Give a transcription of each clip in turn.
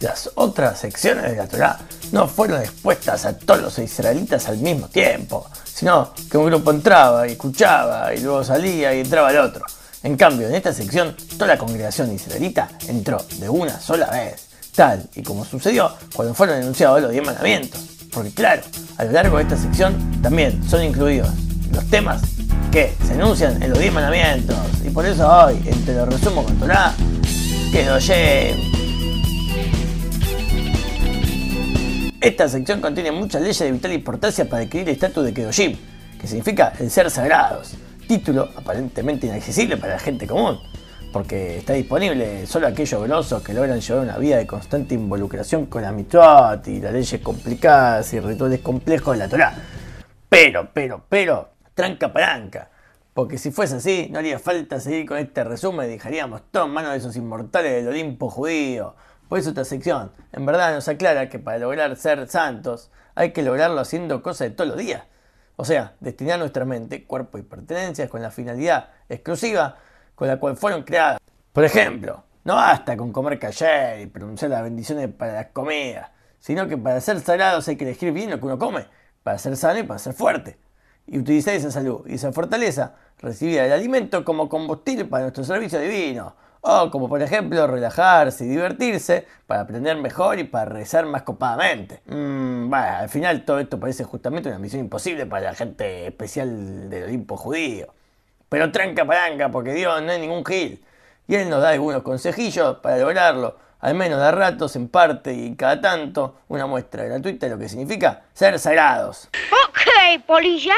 Las otras secciones de la Torá no fueron expuestas a todos los israelitas al mismo tiempo, sino que un grupo entraba y escuchaba y luego salía y entraba el otro. En cambio, en esta sección, toda la congregación israelita entró de una sola vez, tal y como sucedió cuando fueron enunciados los diez mandamientos. Porque claro, a lo largo de esta sección también son incluidos los temas que se enuncian en los diez mandamientos. Y por eso hoy, entre lo resumo con Torah, quedó lleno. Esta sección contiene muchas leyes de vital importancia para adquirir el estatus de Kedoshim, que significa el ser sagrados, título aparentemente inaccesible para la gente común, porque está disponible solo a aquellos grosos que logran llevar una vida de constante involucración con la mitzvot y las leyes complicadas y rituales complejos de la Torah. Pero, pero, pero, tranca palanca. Porque si fuese así, no haría falta seguir con este resumen y dejaríamos todo en manos de esos inmortales del Olimpo judío. Por eso esta sección, en verdad nos aclara que para lograr ser santos hay que lograrlo haciendo cosas de todos los días. O sea, destinar nuestra mente, cuerpo y pertenencias con la finalidad exclusiva con la cual fueron creadas. Por ejemplo, no basta con comer cayer y pronunciar las bendiciones para las comidas, sino que para ser sagrados hay que elegir bien lo que uno come, para ser sano y para ser fuerte. Y utilizar esa salud y esa fortaleza, recibir el alimento como combustible para nuestro servicio divino. O como por ejemplo relajarse y divertirse para aprender mejor y para rezar más copadamente. Mm, al final todo esto parece justamente una misión imposible para la gente especial del Olimpo judío. Pero tranca palanca, porque Dios no es ningún gil. Y Él nos da algunos consejillos para lograrlo, al menos de ratos, en parte y cada tanto, una muestra gratuita de lo que significa ser sagrados. Ok, polilla.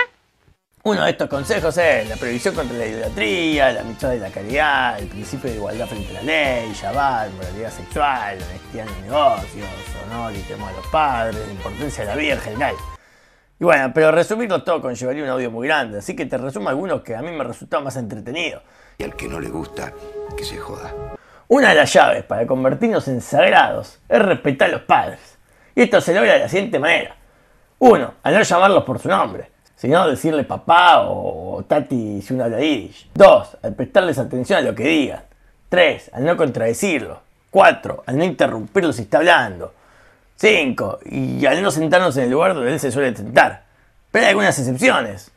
Uno de estos consejos es la prohibición contra la idolatría, la amistad de la caridad, el principio de igualdad frente a la ley, Shabbat, moralidad sexual, honestidad en los negocios, honor y temor a los padres, la importancia de la vida en general. Y bueno, pero resumirlo todo conllevaría un audio muy grande, así que te resumo algunos que a mí me resultaron más entretenidos. Y al que no le gusta, que se joda. Una de las llaves para convertirnos en sagrados es respetar a los padres. Y esto se logra de la siguiente manera. Uno, al no llamarlos por su nombre, sino decirle papá o tati si uno habla yiddish. Dos, al prestarles atención a lo que digan. Tres, al no contradecirlo. Cuatro, al no interrumpirlo si está hablando. 5. Y al no sentarnos en el lugar donde él se suele sentar. Pero hay algunas excepciones.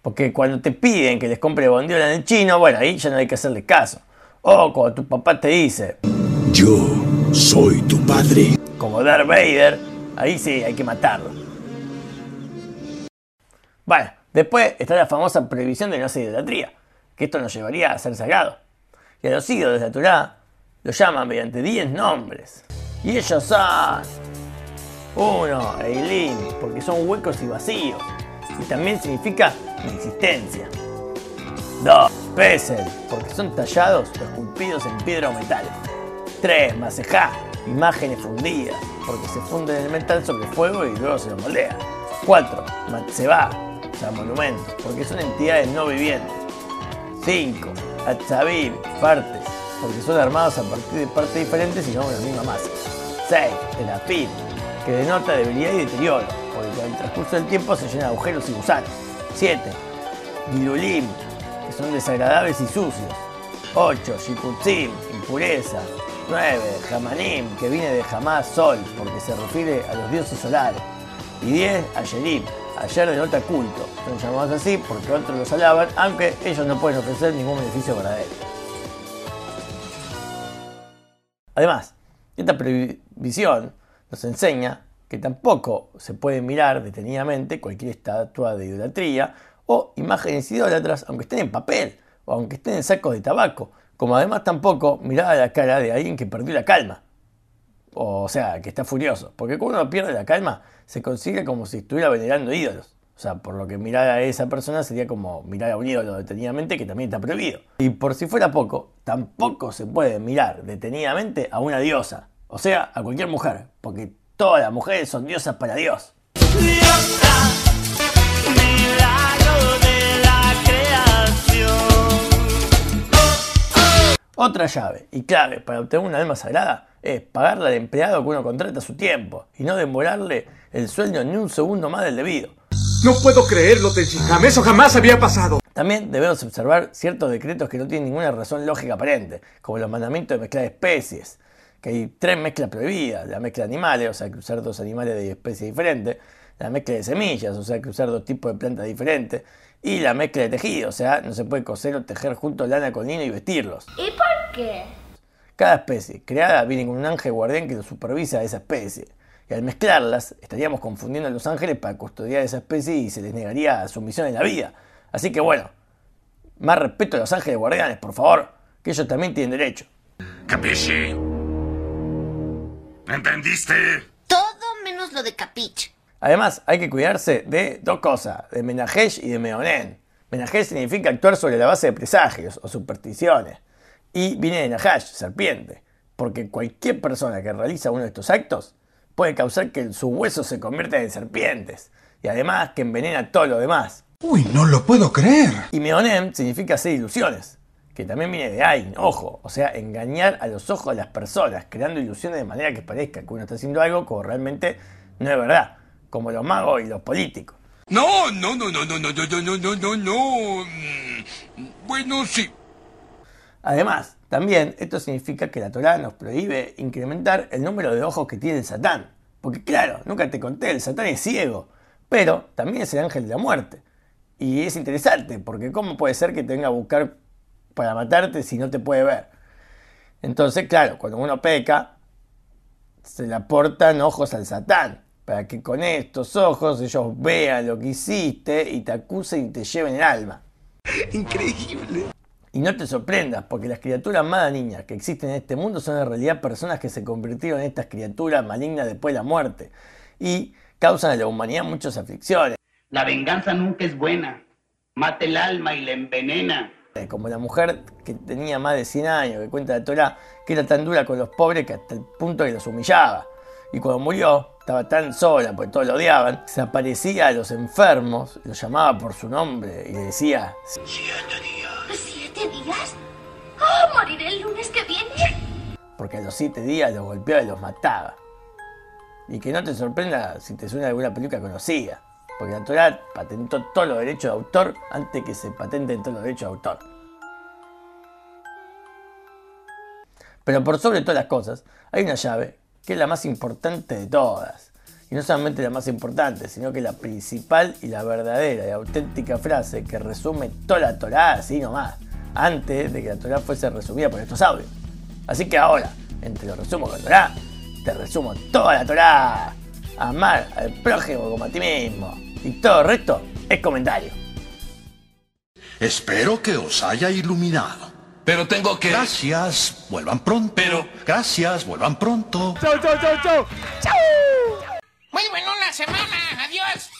Porque cuando te piden que les compre bondiola en el chino, bueno, ahí ya no hay que hacerle caso. O cuando tu papá te dice, Yo soy tu padre. Como Darth Vader, ahí sí hay que matarlo. Bueno, después está la famosa prohibición de no hacer idolatría, que esto nos llevaría a ser sagrado. Y a los ídolos de la Torah lo llaman mediante 10 nombres. Y ellos son uno, Eileen, porque son huecos y vacíos. Y también significa inexistencia. Dos, Pesel, porque son tallados o esculpidos en piedra o metal. Tres, Masejá, imágenes fundidas, porque se funden en el metal sobre fuego y luego se lo moldean. Cuatro, Matseba, o monumentos, porque son entidades no vivientes. Cinco, Atzabim, partes, porque son armados a partir de partes diferentes y no una misma masa. 6. Elapid, que denota debilidad y deterioro, porque con el transcurso del tiempo se llena de agujeros y gusanos. 7. Gilulim, que son desagradables y sucios. 8. Shiputzim, impureza. 9. Jamanim, que viene de jamás sol, porque se refiere a los dioses solares. Y 10. Ayerim, ayer denota culto. Son llamados así porque otros los alaban, aunque ellos no pueden ofrecer ningún beneficio verdadero. Además, esta previsión nos enseña que tampoco se puede mirar detenidamente cualquier estatua de idolatría o imágenes idólatras, aunque estén en papel o aunque estén en sacos de tabaco, como además tampoco mirar a la cara de alguien que perdió la calma. O sea, que está furioso. Porque cuando uno pierde la calma, se consigue como si estuviera venerando ídolos. O sea, por lo que mirar a esa persona sería como mirar a un ídolo detenidamente que también está prohibido. Y por si fuera poco, tampoco se puede mirar detenidamente a una diosa. O sea, a cualquier mujer. Porque todas las mujeres son diosas para Dios. Diosa, milagro de la creación. Otra llave y clave para obtener una alma sagrada es pagarle al empleado que uno contrata su tiempo y no demorarle el sueño ni un segundo más del debido. No puedo creerlo, Tenshinhan. Eso jamás había pasado. También debemos observar ciertos decretos que no tienen ninguna razón lógica aparente, como los mandamientos de mezclar especies, que hay tres mezclas prohibidas, la mezcla de animales, o sea, cruzar dos animales de especie diferente, la mezcla de semillas, o sea, cruzar dos tipos de plantas diferentes, y la mezcla de tejido, o sea, no se puede coser o tejer juntos lana con lino y vestirlos. ¿Y por qué? Cada especie creada viene con un ángel guardián que lo supervisa a esa especie. Y al mezclarlas, estaríamos confundiendo a los ángeles para custodiar esa especie y se les negaría su misión en la vida. Así que bueno, más respeto a los ángeles guardianes, por favor, que ellos también tienen derecho. Capisci. ¿Entendiste? Todo menos lo de Capich. Además, hay que cuidarse de dos cosas, de Menajesh y de Meonen. Menajesh significa actuar sobre la base de presagios o supersticiones. Y viene de Nahash, serpiente, porque cualquier persona que realiza uno de estos actos puede causar que sus huesos se conviertan en serpientes. Y además que envenena todo lo demás. Uy, no lo puedo creer. Y Meonem significa hacer ilusiones, que también viene de Ain, ojo, o sea, engañar a los ojos de las personas, creando ilusiones de manera que parezca que uno está haciendo algo como realmente no es verdad, como los magos y los políticos. No, no, no, no, no, no, no, no, no, no, no, no. Mm, Bueno, sí. Además, también esto significa que la Torá nos prohíbe incrementar el número de ojos que tiene el Satán. Porque claro, nunca te conté, el Satán es ciego, pero también es el ángel de la muerte. Y es interesante, porque ¿cómo puede ser que te venga a buscar para matarte si no te puede ver? Entonces, claro, cuando uno peca, se le aportan ojos al Satán, para que con estos ojos ellos vean lo que hiciste y te acusen y te lleven el alma. Increíble. Y no te sorprendas, porque las criaturas más dañinas que existen en este mundo son en realidad personas que se convirtieron en estas criaturas malignas después de la muerte y causan a la humanidad muchas aflicciones, La venganza nunca es buena. Mata el alma y la envenena. eh, como la mujer que tenía más de 100 años, que cuenta la Torah, que era tan dura con los pobres que hasta el punto que los humillaba. Y cuando murió, estaba tan sola, porque todos lo odiaban, se aparecía a los enfermos, los llamaba por su nombre y le decía, ¿Siete ¡Oh, moriré el lunes que viene! porque a los siete días los golpeaba y los mataba. Y que no te sorprenda si te suena alguna película conocida, porque la Torah patentó todos los derechos de autor antes que se patenten todos los derechos de autor. Pero por sobre todas las cosas, hay una llave que es la más importante de todas. Y no solamente la más importante, sino que la principal y la verdadera y auténtica frase que resume toda la Torah así nomás, antes de que la Torah fuese resumida por estos sabios. Así que ahora, entre los resumos de la Torah, te resumo toda la Torah. Amar al prójimo como a ti mismo. Y todo el resto es comentario. Espero que os haya iluminado. Pero tengo que... Gracias, vuelvan pronto. Pero... Gracias, vuelvan pronto. Chau, chau, chau, chau. Chau. Muy buena semana. Adiós.